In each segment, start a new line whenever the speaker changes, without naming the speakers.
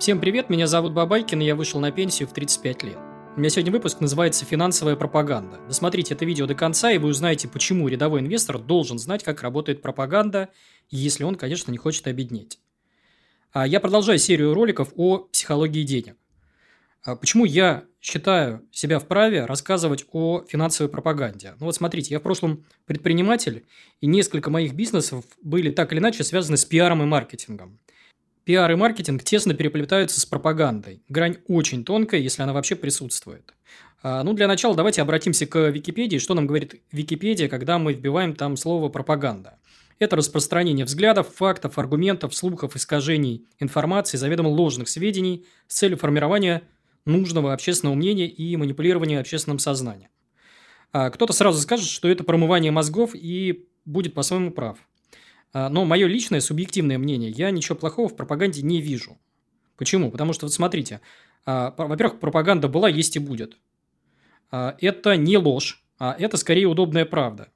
Всем привет, меня зовут Бабайкин, и я вышел на пенсию в 35 лет. У меня сегодня выпуск называется «Финансовая пропаганда». Досмотрите это видео до конца, и вы узнаете, почему рядовой инвестор должен знать, как работает пропаганда, если он, конечно, не хочет обеднеть. А я продолжаю серию роликов о психологии денег. А почему я считаю себя вправе рассказывать о финансовой пропаганде? Ну вот смотрите, я в прошлом предприниматель, и несколько моих бизнесов были так или иначе связаны с пиаром и маркетингом. Пиар и маркетинг тесно переплетаются с пропагандой. Грань очень тонкая, если она вообще присутствует. А, ну, для начала давайте обратимся к Википедии. Что нам говорит Википедия, когда мы вбиваем там слово «пропаганда»? Это распространение взглядов, фактов, аргументов, слухов, искажений информации, заведомо ложных сведений с целью формирования нужного общественного мнения и манипулирования общественным сознанием. А кто-то сразу скажет, что это промывание мозгов и будет по-своему прав. А, но мое личное субъективное мнение, я ничего плохого в пропаганде не вижу. Почему? Потому что, вот смотрите, а, во-первых, пропаганда была, есть и будет. А, это не ложь, а это скорее удобная правда.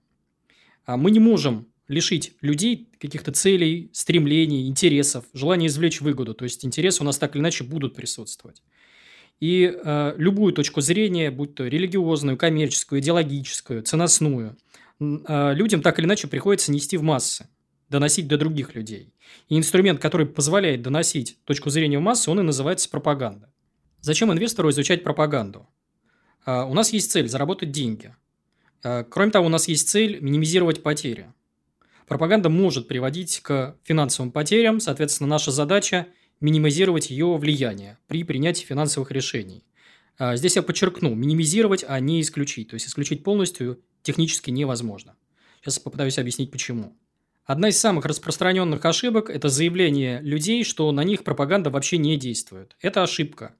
Мы не можем лишить людей каких-то целей, стремлений, интересов, желания извлечь выгоду. То есть, интересы у нас так или иначе будут присутствовать. И э, любую точку зрения, будь то религиозную, коммерческую, идеологическую, ценностную, э, людям так или иначе приходится нести в массы доносить до других людей. И инструмент, который позволяет доносить точку зрения в массы, он и называется пропаганда. Зачем инвестору изучать пропаганду? А, у нас есть цель – заработать деньги. А, кроме того, у нас есть цель – минимизировать потери. Пропаганда может приводить к финансовым потерям, соответственно, наша задача – минимизировать ее влияние при принятии финансовых решений. А, здесь я подчеркну, минимизировать, а не исключить. То есть, исключить полностью технически невозможно. Сейчас попытаюсь объяснить, почему. Одна из самых распространенных ошибок – это заявление людей, что на них пропаганда вообще не действует. Это ошибка.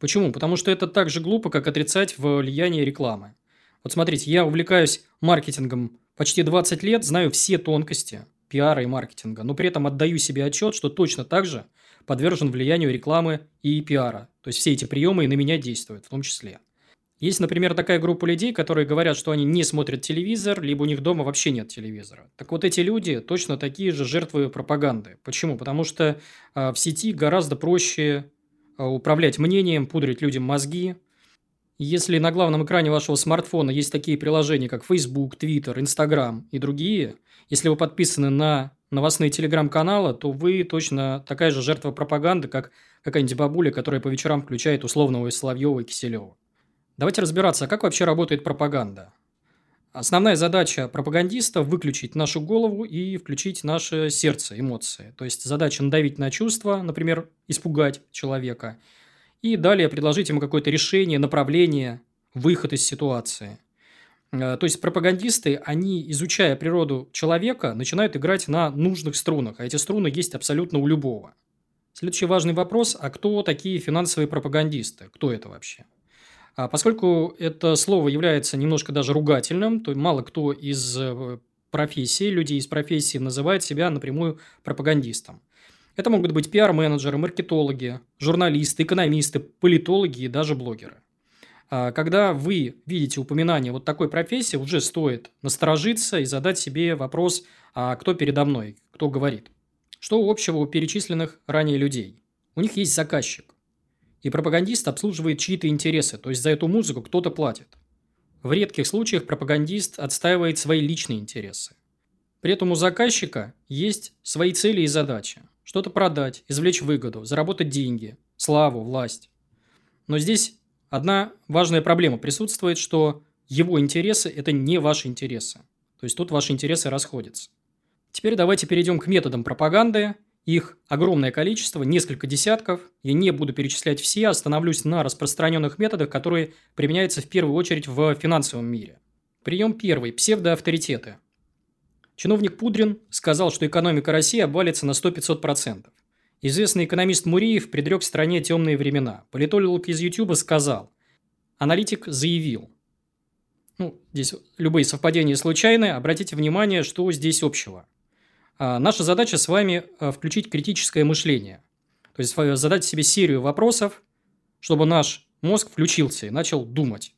Почему? Потому что это так же глупо, как отрицать влияние рекламы. Вот смотрите, я увлекаюсь маркетингом почти 20 лет, знаю все тонкости пиара и маркетинга, но при этом отдаю себе отчет, что точно так же подвержен влиянию рекламы и пиара. То есть все эти приемы и на меня действуют в том числе. Есть, например, такая группа людей, которые говорят, что они не смотрят телевизор, либо у них дома вообще нет телевизора. Так вот, эти люди точно такие же жертвы пропаганды. Почему? Потому что э, в сети гораздо проще э, управлять мнением, пудрить людям мозги. Если на главном экране вашего смартфона есть такие приложения, как Facebook, Twitter, Instagram и другие, если вы подписаны на новостные телеграм-каналы, то вы точно такая же жертва пропаганды, как какая-нибудь бабуля, которая по вечерам включает условного Соловьева и Киселева. Давайте разбираться, а как вообще работает пропаганда. Основная задача пропагандиста – выключить нашу голову и включить наше сердце, эмоции. То есть, задача надавить на чувства, например, испугать человека, и далее предложить ему какое-то решение, направление, выход из ситуации. Э, то есть, пропагандисты, они, изучая природу человека, начинают играть на нужных струнах, а эти струны есть абсолютно у любого. Следующий важный вопрос – а кто такие финансовые пропагандисты? Кто это вообще? А поскольку это слово является немножко даже ругательным, то мало кто из э, профессии, людей из профессии называет себя напрямую пропагандистом. Это могут быть пиар-менеджеры, маркетологи, журналисты, экономисты, политологи и даже блогеры. А когда вы видите упоминание вот такой профессии, уже стоит насторожиться и задать себе вопрос, а кто передо мной, кто говорит. Что общего у перечисленных ранее людей? У них есть заказчик. И пропагандист обслуживает чьи-то интересы, то есть за эту музыку кто-то платит. В редких случаях пропагандист отстаивает свои личные интересы. При этом у заказчика есть свои цели и задачи. Что-то продать, извлечь выгоду, заработать деньги, славу, власть. Но здесь одна важная проблема присутствует, что его интересы – это не ваши интересы. То есть тут ваши интересы расходятся. Теперь давайте перейдем к методам пропаганды – их огромное количество, несколько десятков. Я не буду перечислять все, остановлюсь на распространенных методах, которые применяются в первую очередь в финансовом мире. Прием первый – псевдоавторитеты. Чиновник Пудрин сказал, что экономика России обвалится на 100-500%. Известный экономист Муриев предрек стране темные времена. Политолог из Ютуба сказал. Аналитик заявил. Ну, здесь любые совпадения случайны. Обратите внимание, что здесь общего – наша задача с вами а, включить критическое мышление. То есть задать себе серию вопросов, чтобы наш мозг включился и начал думать.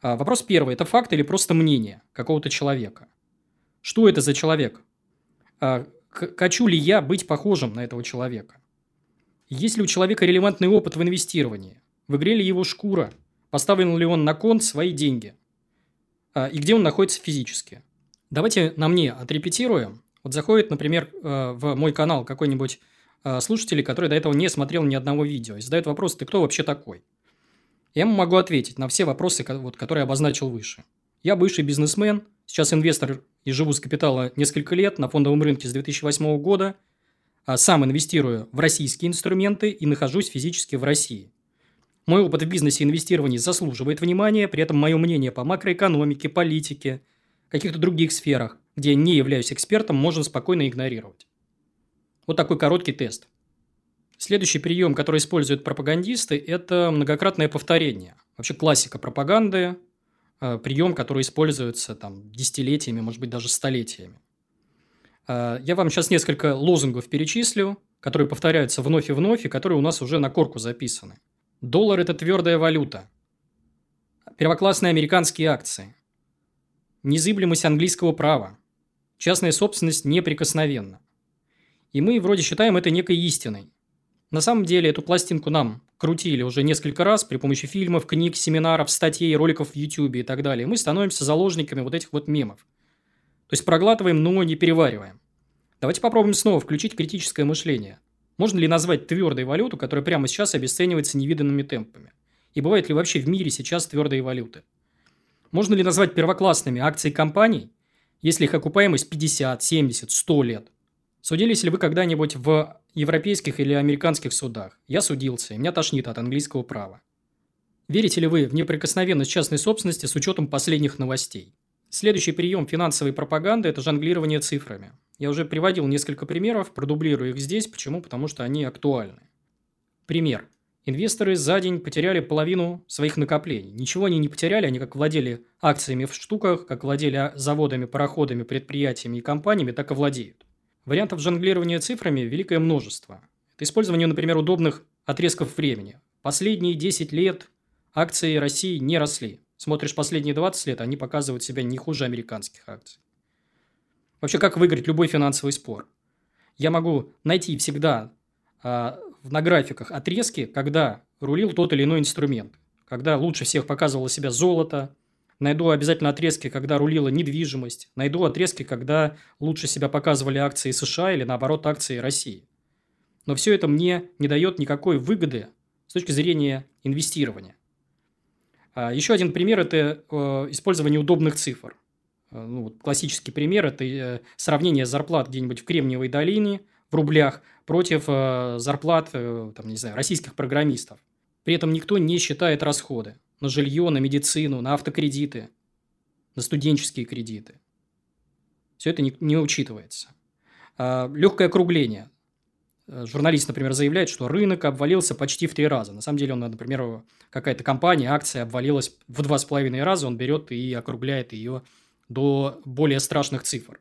А, вопрос первый – это факт или просто мнение какого-то человека? Что это за человек? Хочу ли я быть похожим на этого человека? Есть ли у человека релевантный опыт в инвестировании? В игре ли его шкура? Поставлен ли он на кон свои деньги? А, и где он находится физически? Давайте на мне отрепетируем. Вот заходит, например, э, в мой канал какой-нибудь э, слушатель, который до этого не смотрел ни одного видео, и задает вопрос, ты кто вообще такой? Я ему могу ответить на все вопросы, которые обозначил выше. Я бывший бизнесмен, сейчас инвестор и живу с капитала несколько лет на фондовом рынке с 2008 года. А сам инвестирую в российские инструменты и нахожусь физически в России. Мой опыт в бизнесе и инвестировании заслуживает внимания, при этом мое мнение по макроэкономике, политике, каких-то других сферах, где я не являюсь экспертом, можно спокойно игнорировать. Вот такой короткий тест. Следующий прием, который используют пропагандисты, это многократное повторение. Вообще классика пропаганды, э, прием, который используется там, десятилетиями, может быть, даже столетиями. Э, я вам сейчас несколько лозунгов перечислю, которые повторяются вновь и вновь, и которые у нас уже на корку записаны. Доллар – это твердая валюта. Первоклассные американские акции. Незыблемость английского права. Частная собственность неприкосновенна. И мы вроде считаем это некой истиной. На самом деле эту пластинку нам крутили уже несколько раз при помощи фильмов, книг, семинаров, статей, роликов в YouTube и так далее. Мы становимся заложниками вот этих вот мемов. То есть проглатываем, но не перевариваем. Давайте попробуем снова включить критическое мышление. Можно ли назвать твердой валюту, которая прямо сейчас обесценивается невиданными темпами? И бывает ли вообще в мире сейчас твердые валюты? Можно ли назвать первоклассными акции компаний, если их окупаемость 50, 70, 100 лет? Судились ли вы когда-нибудь в европейских или американских судах? Я судился, меня тошнит от английского права. Верите ли вы в неприкосновенность частной собственности с учетом последних новостей? Следующий прием финансовой пропаганды – это жонглирование цифрами. Я уже приводил несколько примеров, продублирую их здесь. Почему? Потому что они актуальны. Пример. Инвесторы за день потеряли половину своих накоплений. Ничего они не потеряли, они как владели акциями в штуках, как владели заводами, пароходами, предприятиями и компаниями, так и владеют. Вариантов жонглирования цифрами великое множество. Это использование, например, удобных отрезков времени. Последние 10 лет акции России не росли. Смотришь последние 20 лет, они показывают себя не хуже американских акций. Вообще, как выиграть любой финансовый спор? Я могу найти всегда а, на графиках отрезки, когда рулил тот или иной инструмент. Когда лучше всех показывало себя золото, Найду обязательно отрезки, когда рулила недвижимость. Найду отрезки, когда лучше себя показывали акции США или, наоборот, акции России. Но все это мне не дает никакой выгоды с точки зрения инвестирования. А еще один пример – это э, использование удобных цифр. Э, ну, вот классический пример – это э, сравнение зарплат где-нибудь в Кремниевой долине в рублях против зарплат там, не знаю, российских программистов. При этом никто не считает расходы на жилье, на медицину, на автокредиты, на студенческие кредиты. Все это не, не учитывается. А, легкое округление. Э, журналист, например, заявляет, что рынок обвалился почти в три раза. На самом деле, он, например, какая-то компания, акция обвалилась в два с половиной раза, он берет и округляет ее до более страшных цифр.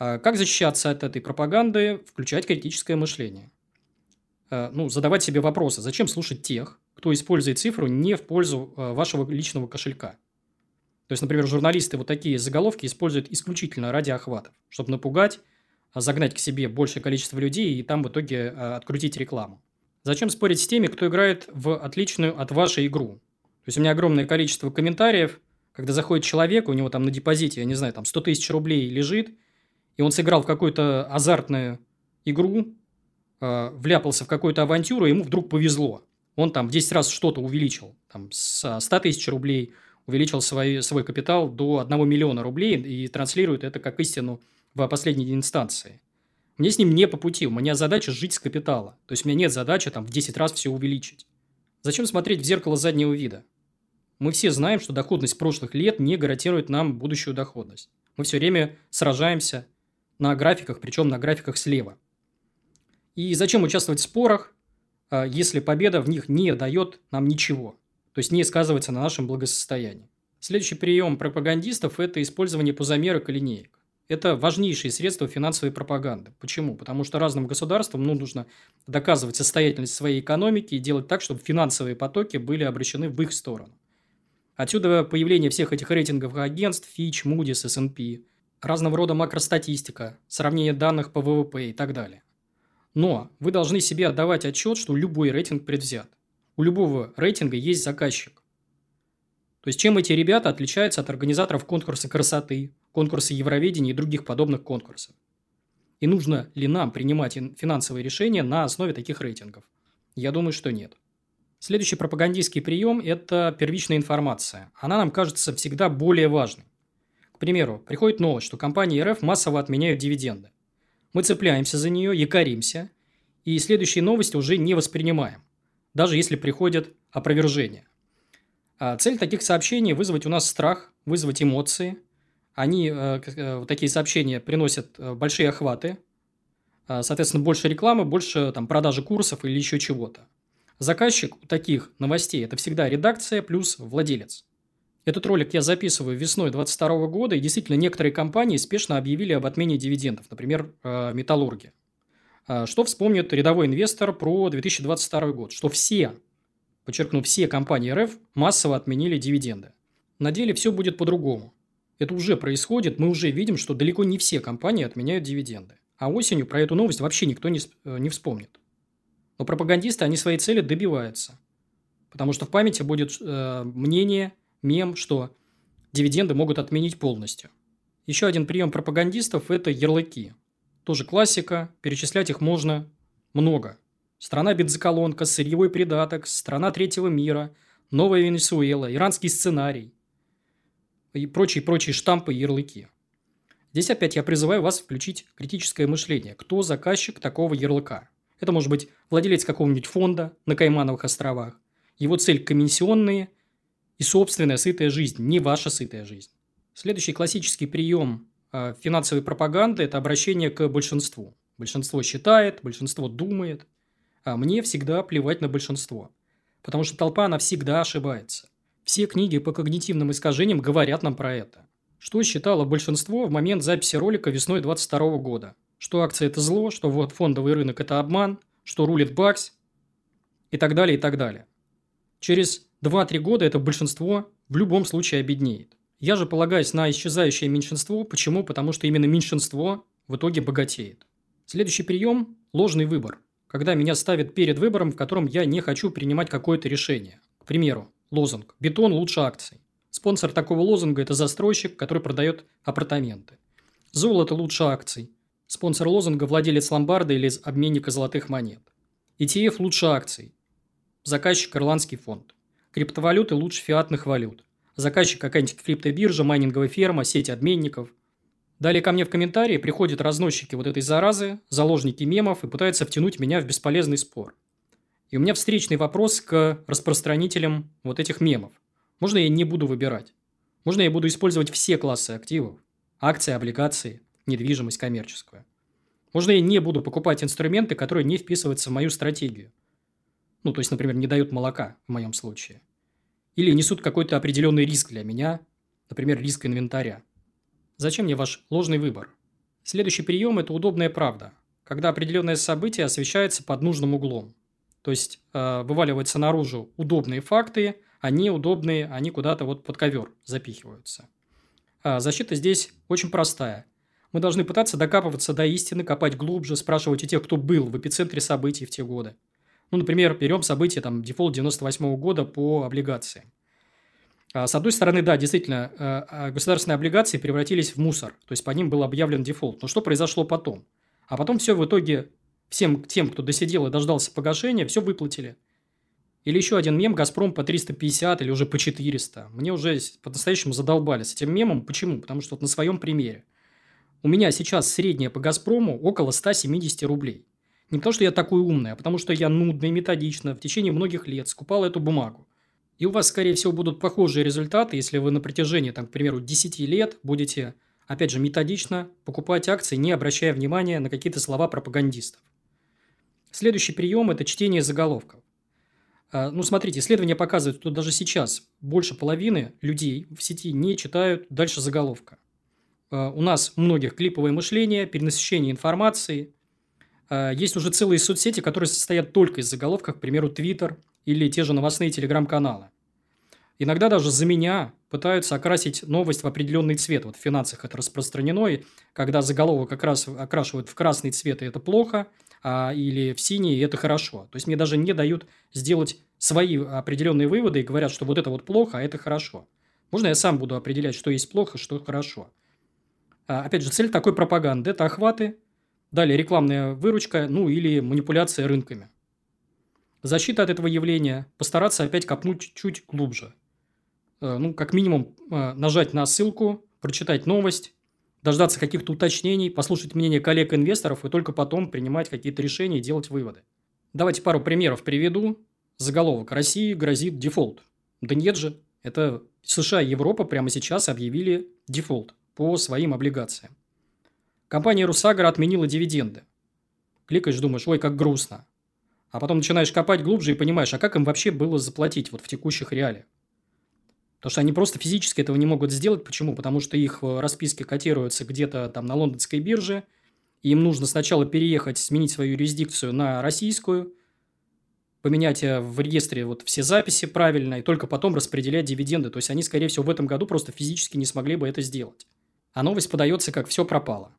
А как защищаться от этой пропаганды? Включать критическое мышление. Э, ну, задавать себе вопросы. Зачем слушать тех, кто использует цифру не в пользу э, вашего личного кошелька. То есть, например, журналисты вот такие заголовки используют исключительно ради охватов, чтобы напугать, а, загнать к себе большее количество людей и там в итоге открутить рекламу. Зачем спорить с теми, кто играет в отличную от вашей игру? То есть, у меня огромное количество комментариев, когда заходит человек, у него там на депозите, я не знаю, там 100 тысяч рублей лежит, и он сыграл в какую-то азартную игру, э, вляпался в какую-то авантюру, и ему вдруг повезло он там в 10 раз что-то увеличил. Там с 100 тысяч рублей увеличил свой, свой капитал до 1 миллиона рублей и транслирует это как истину в последней инстанции. Мне с ним не по пути. У меня задача жить с капитала. То есть, у меня нет задачи там в 10 раз все увеличить. Зачем смотреть в зеркало заднего вида? Мы все знаем, что доходность прошлых лет не гарантирует нам будущую доходность. Мы все время сражаемся на графиках, причем на графиках слева. И зачем участвовать в спорах, а, если победа в них не дает нам ничего, то есть не сказывается на нашем благосостоянии. Следующий прием пропагандистов – это использование пузомерок и линеек. Это важнейшие средства финансовой пропаганды. Почему? Потому что разным государствам ну, нужно доказывать состоятельность своей экономики и делать так, чтобы финансовые потоки были обращены в их сторону. Отсюда появление всех этих рейтинговых агентств Fitch, Moody's, S&P, разного рода макростатистика, сравнение данных по ВВП и так далее. Но вы должны себе отдавать отчет, что любой рейтинг предвзят. У любого рейтинга есть заказчик. То есть, чем эти ребята отличаются от организаторов конкурса красоты, конкурса Евровидения и других подобных конкурсов? И нужно ли нам принимать финансовые решения на основе таких рейтингов? Я думаю, что нет. Следующий пропагандистский прием – это первичная информация. Она нам кажется всегда более важной. Примеру, приходит новость, что компании РФ массово отменяют дивиденды. Мы цепляемся за нее, якоримся, и следующие новости уже не воспринимаем, даже если приходят опровержения. А цель таких сообщений – вызвать у нас страх, вызвать эмоции. Они, э, э, такие сообщения приносят э, большие охваты, соответственно, больше рекламы, больше там, продажи курсов или еще чего-то. Заказчик у таких новостей – это всегда редакция плюс владелец. Этот ролик я записываю весной 2022 года, и действительно некоторые компании спешно объявили об отмене дивидендов, например, Металлурги. Что вспомнит рядовой инвестор про 2022 год? Что все подчеркну, все компании РФ массово отменили дивиденды. На деле все будет по-другому. Это уже происходит, мы уже видим, что далеко не все компании отменяют дивиденды. А осенью про эту новость вообще никто не, э, не вспомнит. Но пропагандисты, они своей цели добиваются. Потому что в памяти будет э, мнение, мем, что дивиденды могут отменить полностью. Еще один прием пропагандистов – это ярлыки. Тоже классика, перечислять их можно много страна-бензоколонка, сырьевой придаток, страна третьего мира, новая Венесуэла, иранский сценарий и прочие-прочие штампы и ярлыки. Здесь опять я призываю вас включить критическое мышление. Кто заказчик такого ярлыка? Это может быть владелец какого-нибудь фонда на Каймановых островах. Его цель – комиссионные и собственная сытая жизнь, не ваша сытая жизнь. Следующий классический прием а, финансовой пропаганды – это обращение к большинству. Большинство считает, большинство думает – а мне всегда плевать на большинство. Потому что толпа, она всегда ошибается. Все книги по когнитивным искажениям говорят нам про это. Что считало большинство в момент записи ролика весной 22 года? Что акции – это зло, что вот фондовый рынок – это обман, что рулит бакс и так далее, и так далее. Через 2-3 года это большинство в любом случае обеднеет. Я же полагаюсь на исчезающее меньшинство. Почему? Потому что именно меньшинство в итоге богатеет. Следующий прием – ложный выбор когда меня ставят перед выбором, в котором я не хочу принимать какое-то решение. К примеру, лозунг «Бетон лучше акций». Спонсор такого лозунга – это застройщик, который продает апартаменты. Золото лучше акций. Спонсор лозунга – владелец ломбарда или обменника золотых монет. ETF лучше акций. Заказчик – ирландский фонд. Криптовалюты лучше фиатных валют. Заказчик – какая-нибудь криптобиржа, майнинговая ферма, сеть обменников – Далее ко мне в комментарии приходят разносчики вот этой заразы, заложники мемов и пытаются втянуть меня в бесполезный спор. И у меня встречный вопрос к распространителям вот этих мемов. Можно я не буду выбирать? Можно я буду использовать все классы активов? Акции, облигации, недвижимость коммерческую. Можно я не буду покупать инструменты, которые не вписываются в мою стратегию? Ну, то есть, например, не дают молока в моем случае. Или несут какой-то определенный риск для меня, например, риск инвентаря. Зачем мне ваш ложный выбор? Следующий прием – это удобная правда, когда определенное событие освещается под нужным углом. То есть, э, вываливаются наружу удобные факты, а неудобные, они куда-то вот под ковер запихиваются. А защита здесь очень простая. Мы должны пытаться докапываться до истины, копать глубже, спрашивать у тех, кто был в эпицентре событий в те годы. Ну, например, берем события, там, дефолт 98 -го года по облигациям. А, с одной стороны, да, действительно, э, а, государственные облигации превратились в мусор, то есть по ним был объявлен дефолт. Но что произошло потом? А потом все в итоге всем тем, кто досидел и дождался погашения, все выплатили. Или еще один мем «Газпром» по 350 или уже по 400. Мне уже по-настоящему задолбали с этим мемом. Почему? Потому что вот на своем примере. У меня сейчас средняя по «Газпрому» около 170 рублей. Не потому, что я такой умный, а потому, что я нудно и методично в течение многих лет скупал эту бумагу. И у вас, скорее всего, будут похожие результаты, если вы на протяжении, там, к примеру, 10 лет будете, опять же, методично покупать акции, не обращая внимания на какие-то слова пропагандистов. Следующий прием – это чтение заголовков. А, ну, смотрите, исследования показывают, что даже сейчас больше половины людей в сети не читают дальше заголовка. А, у нас многих клиповое мышление, перенасыщение информации. А, есть уже целые соцсети, которые состоят только из заголовков, к примеру, Twitter – или те же новостные телеграм-каналы. Иногда даже за меня пытаются окрасить новость в определенный цвет. Вот в финансах это распространено, и когда заголовок как раз окрашивают в красный цвет, и это плохо, а, или в синий, и это хорошо. То есть мне даже не дают сделать свои определенные выводы и говорят, что вот это вот плохо, а это хорошо. Можно я сам буду определять, что есть плохо, что хорошо. А, опять же, цель такой пропаганды – это охваты, далее рекламная выручка, ну или манипуляция рынками. Защита от этого явления – постараться опять копнуть чуть глубже. Э, ну, как минимум, э, нажать на ссылку, прочитать новость, дождаться каких-то уточнений, послушать мнение коллег-инвесторов и только потом принимать какие-то решения и делать выводы. Давайте пару примеров приведу. Заголовок «России грозит дефолт». Да нет же, это США и Европа прямо сейчас объявили дефолт по своим облигациям. Компания «Русагро» отменила дивиденды. Кликаешь, думаешь, ой, как грустно. А потом начинаешь копать глубже и понимаешь, а как им вообще было заплатить вот в текущих реалиях. Потому что они просто физически этого не могут сделать. Почему? Потому что их э, расписки котируются где-то там на лондонской бирже. И им нужно сначала переехать, сменить свою юрисдикцию на российскую, поменять э, в реестре вот все записи правильно, и только потом распределять дивиденды. То есть, они, скорее всего, в этом году просто физически не смогли бы это сделать. А новость подается как «все пропало».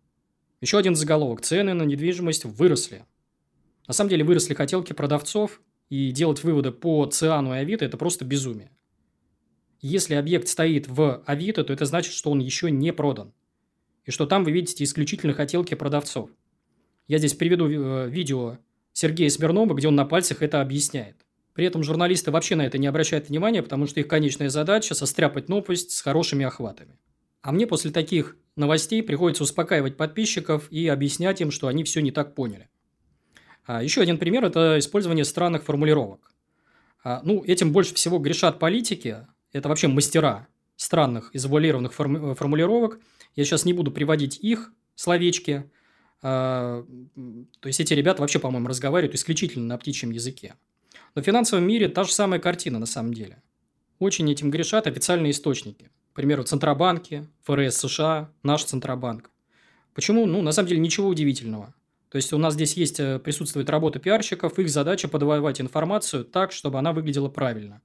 Еще один заголовок. Цены на недвижимость выросли. На самом деле выросли хотелки продавцов, и делать выводы по Циану и Авито – это просто безумие. Если объект стоит в Авито, то это значит, что он еще не продан. И что там вы видите исключительно хотелки продавцов. Я здесь приведу э, видео Сергея Смирнова, где он на пальцах это объясняет. При этом журналисты вообще на это не обращают внимания, потому что их конечная задача – состряпать новость с хорошими охватами. А мне после таких новостей приходится успокаивать подписчиков и объяснять им, что они все не так поняли. А еще один пример – это использование странных формулировок. А, ну, этим больше всего грешат политики, это вообще мастера странных и завуалированных форми- формулировок. Я сейчас не буду приводить их словечки. А, то есть, эти ребята вообще, по-моему, разговаривают исключительно на птичьем языке. Но в финансовом мире та же самая картина на самом деле. Очень этим грешат официальные источники. К примеру, Центробанки, ФРС США, наш Центробанк. Почему? Ну, на самом деле, ничего удивительного. То есть, у нас здесь есть, э, присутствует работа пиарщиков, их задача подавать информацию так, чтобы она выглядела правильно.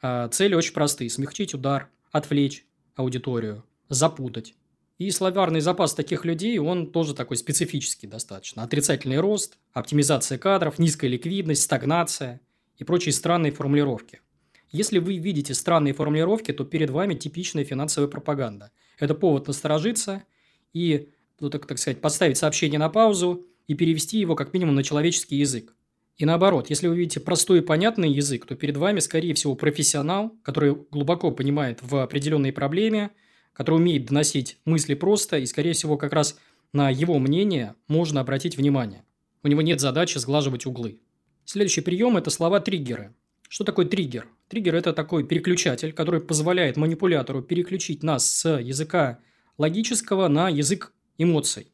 А, цели очень простые. Смягчить удар, отвлечь аудиторию, запутать. И словарный запас таких людей, он тоже такой специфический достаточно. Отрицательный рост, оптимизация кадров, низкая ликвидность, стагнация и прочие странные формулировки. Если вы видите странные формулировки, то перед вами типичная финансовая пропаганда. Это повод насторожиться и, ну, так, так сказать, поставить сообщение на паузу и перевести его как минимум на человеческий язык. И наоборот, если вы видите простой и понятный язык, то перед вами, скорее всего, профессионал, который глубоко понимает в определенной проблеме, который умеет доносить мысли просто, и, скорее всего, как раз на его мнение можно обратить внимание. У него нет задачи сглаживать углы. Следующий прием – это слова-триггеры. Что такое триггер? Триггер – это такой переключатель, который позволяет манипулятору переключить нас с языка логического на язык эмоций.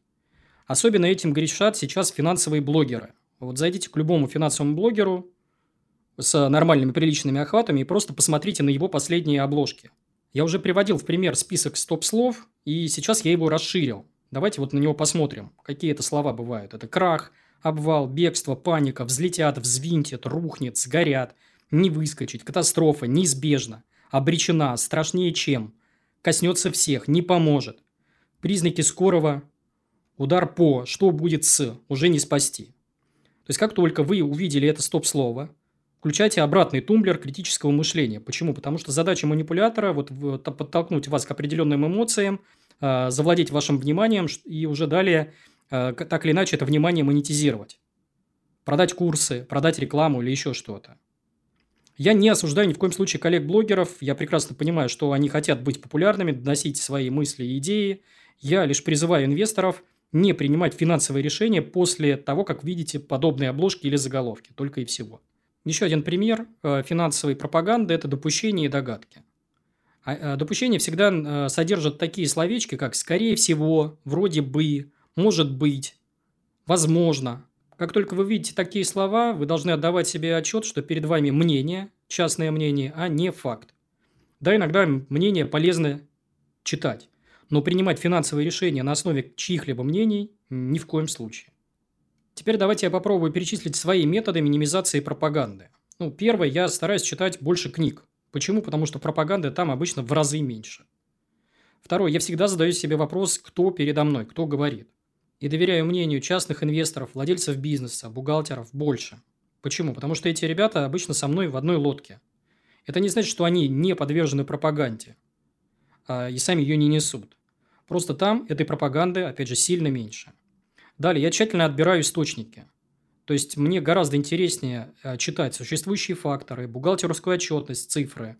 Особенно этим грешат сейчас финансовые блогеры – вот зайдите к любому финансовому блогеру с нормальными приличными охватами и просто посмотрите на его последние обложки. Я уже приводил в пример список стоп-слов, и сейчас я его расширил. Давайте вот на него посмотрим, какие это слова бывают. Это крах, обвал, бегство, паника, взлетят, взвинтят, рухнет, сгорят, не выскочить, катастрофа, неизбежно, обречена, страшнее чем, коснется всех, не поможет. Признаки скорого, удар по, что будет с, уже не спасти. То есть, как только вы увидели это стоп-слово, включайте обратный тумблер критического мышления. Почему? Потому что задача манипулятора вот, подтолкнуть вас к определенным эмоциям, а, завладеть вашим вниманием и уже далее а, так или иначе это внимание монетизировать. Продать курсы, продать рекламу или еще что-то. Я не осуждаю ни в коем случае коллег-блогеров. Я прекрасно понимаю, что они хотят быть популярными, доносить свои мысли и идеи. Я лишь призываю инвесторов – не принимать финансовые решения после того, как видите подобные обложки или заголовки, только и всего. Еще один пример э, финансовой пропаганды – это допущения и догадки. А, э, допущения всегда э, содержат такие словечки, как «скорее всего», «вроде бы», «может быть», «возможно». Как только вы видите такие слова, вы должны отдавать себе отчет, что перед вами мнение, частное мнение, а не факт. Да, иногда мнение полезно читать но принимать финансовые решения на основе чьих-либо мнений ни в коем случае. Теперь давайте я попробую перечислить свои методы минимизации пропаганды. Ну, первое, я стараюсь читать больше книг. Почему? Потому что пропаганды там обычно в разы меньше. Второе, я всегда задаю себе вопрос, кто передо мной, кто говорит. И доверяю мнению частных инвесторов, владельцев бизнеса, бухгалтеров больше. Почему? Потому что эти ребята обычно со мной в одной лодке. Это не значит, что они не подвержены пропаганде а, и сами ее не несут. Просто там этой пропаганды, опять же, сильно меньше. Далее, я тщательно отбираю источники. То есть, мне гораздо интереснее а, читать существующие факторы, бухгалтерскую отчетность, цифры,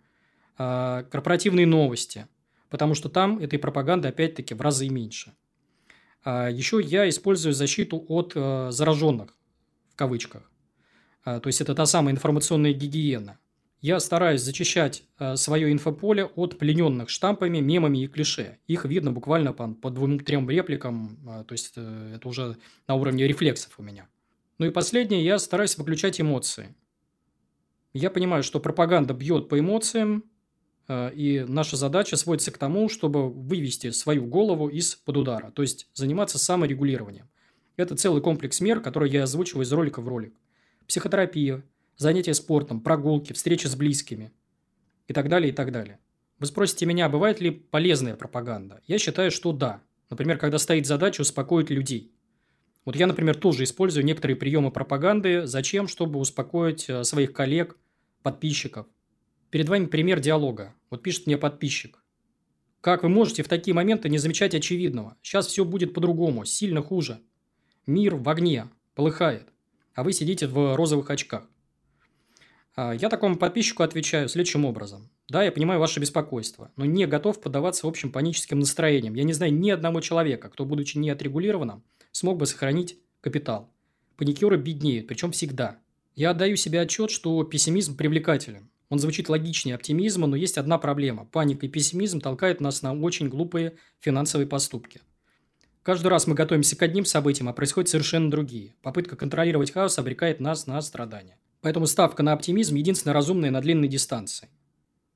а, корпоративные новости, потому что там этой пропаганды, опять-таки, в разы меньше. А, Еще я использую защиту от зараженных, в кавычках. То есть, это та самая информационная гигиена. Я стараюсь зачищать свое инфополе от плененных штампами, мемами и клише. Их видно буквально по, по двум-трем репликам, то есть, э, это уже на уровне рефлексов у меня. Ну и последнее, я стараюсь выключать эмоции. Я понимаю, что пропаганда бьет по эмоциям, э, и наша задача сводится к тому, чтобы вывести свою голову из-под удара, то есть заниматься саморегулированием. Это целый комплекс мер, который я озвучиваю из ролика в ролик. Психотерапия, занятия спортом, прогулки, встречи с близкими и так далее, и так далее. Вы спросите меня, бывает ли полезная пропаганда? Я считаю, что да. Например, когда стоит задача успокоить людей. Вот я, например, тоже использую некоторые приемы пропаганды. Зачем? Чтобы успокоить э, своих коллег, подписчиков. Перед вами пример диалога. Вот пишет мне подписчик. Как вы можете в такие моменты не замечать очевидного? Сейчас все будет по-другому, сильно хуже. Мир в огне, полыхает, а вы сидите в розовых очках. А, я такому подписчику отвечаю следующим образом. Да, я понимаю ваше беспокойство, но не готов поддаваться общим паническим настроениям. Я не знаю ни одного человека, кто, будучи неотрегулированным, смог бы сохранить капитал. Паникеры беднеют, причем всегда. Я отдаю себе отчет, что пессимизм привлекателен. Он звучит логичнее оптимизма, но есть одна проблема. Паника и пессимизм толкают нас на очень глупые финансовые поступки. Каждый раз мы готовимся к одним событиям, а происходят совершенно другие. Попытка контролировать хаос обрекает нас на страдания. Поэтому ставка на оптимизм – единственная разумная на длинной дистанции.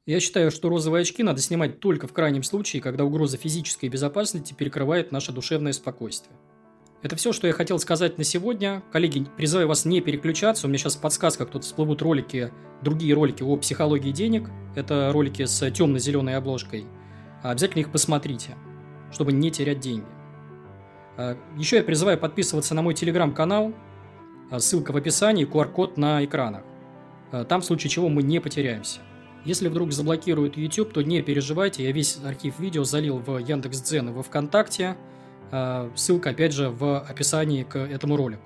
Я считаю, что розовые очки надо снимать только в крайнем случае, когда угроза физической безопасности перекрывает наше душевное спокойствие. Это все, что я хотел сказать на сегодня. Коллеги, призываю вас не переключаться. У меня сейчас подсказка, тут всплывут ролики, другие ролики о психологии денег. Это ролики с темно-зеленой обложкой. Обязательно их посмотрите, чтобы не терять деньги. А, Еще я призываю подписываться на мой телеграм-канал. А, ссылка в описании, QR-код на экранах. А, там в случае чего мы не потеряемся. Если вдруг заблокируют YouTube, то не переживайте, я весь архив видео залил в Яндекс.Дзен и во Вконтакте. Э, ссылка, опять же, в описании к этому ролику.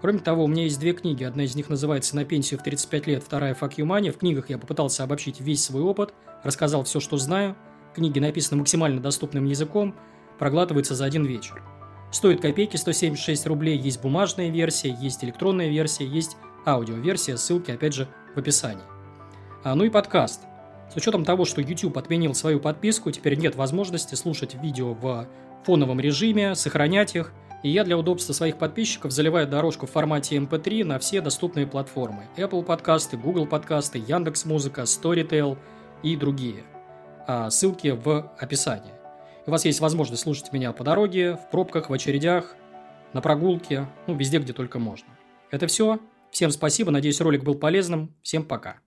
Кроме того, у меня есть две книги. Одна из них называется «На пенсию в 35 лет», вторая «Fuck you money». В книгах я попытался обобщить весь свой опыт, рассказал все, что знаю. Книги написаны максимально доступным языком, проглатываются за один вечер. Стоит копейки, 176 рублей. Есть бумажная версия, есть электронная версия, есть аудиоверсия. Ссылки, опять же, в описании. А, ну и подкаст. С учетом того, что YouTube отменил свою подписку, теперь нет возможности слушать видео в фоновом режиме, сохранять их, и я для удобства своих подписчиков заливаю дорожку в формате MP3 эм на все доступные платформы. Apple подкасты, Google подкасты, Яндекс Музыка, Storytel и другие. А ссылки в описании. У вас есть возможность слушать меня по дороге, в пробках, в очередях, на прогулке, ну, везде, где только можно. Это все. Всем спасибо, надеюсь, ролик был полезным. Всем пока.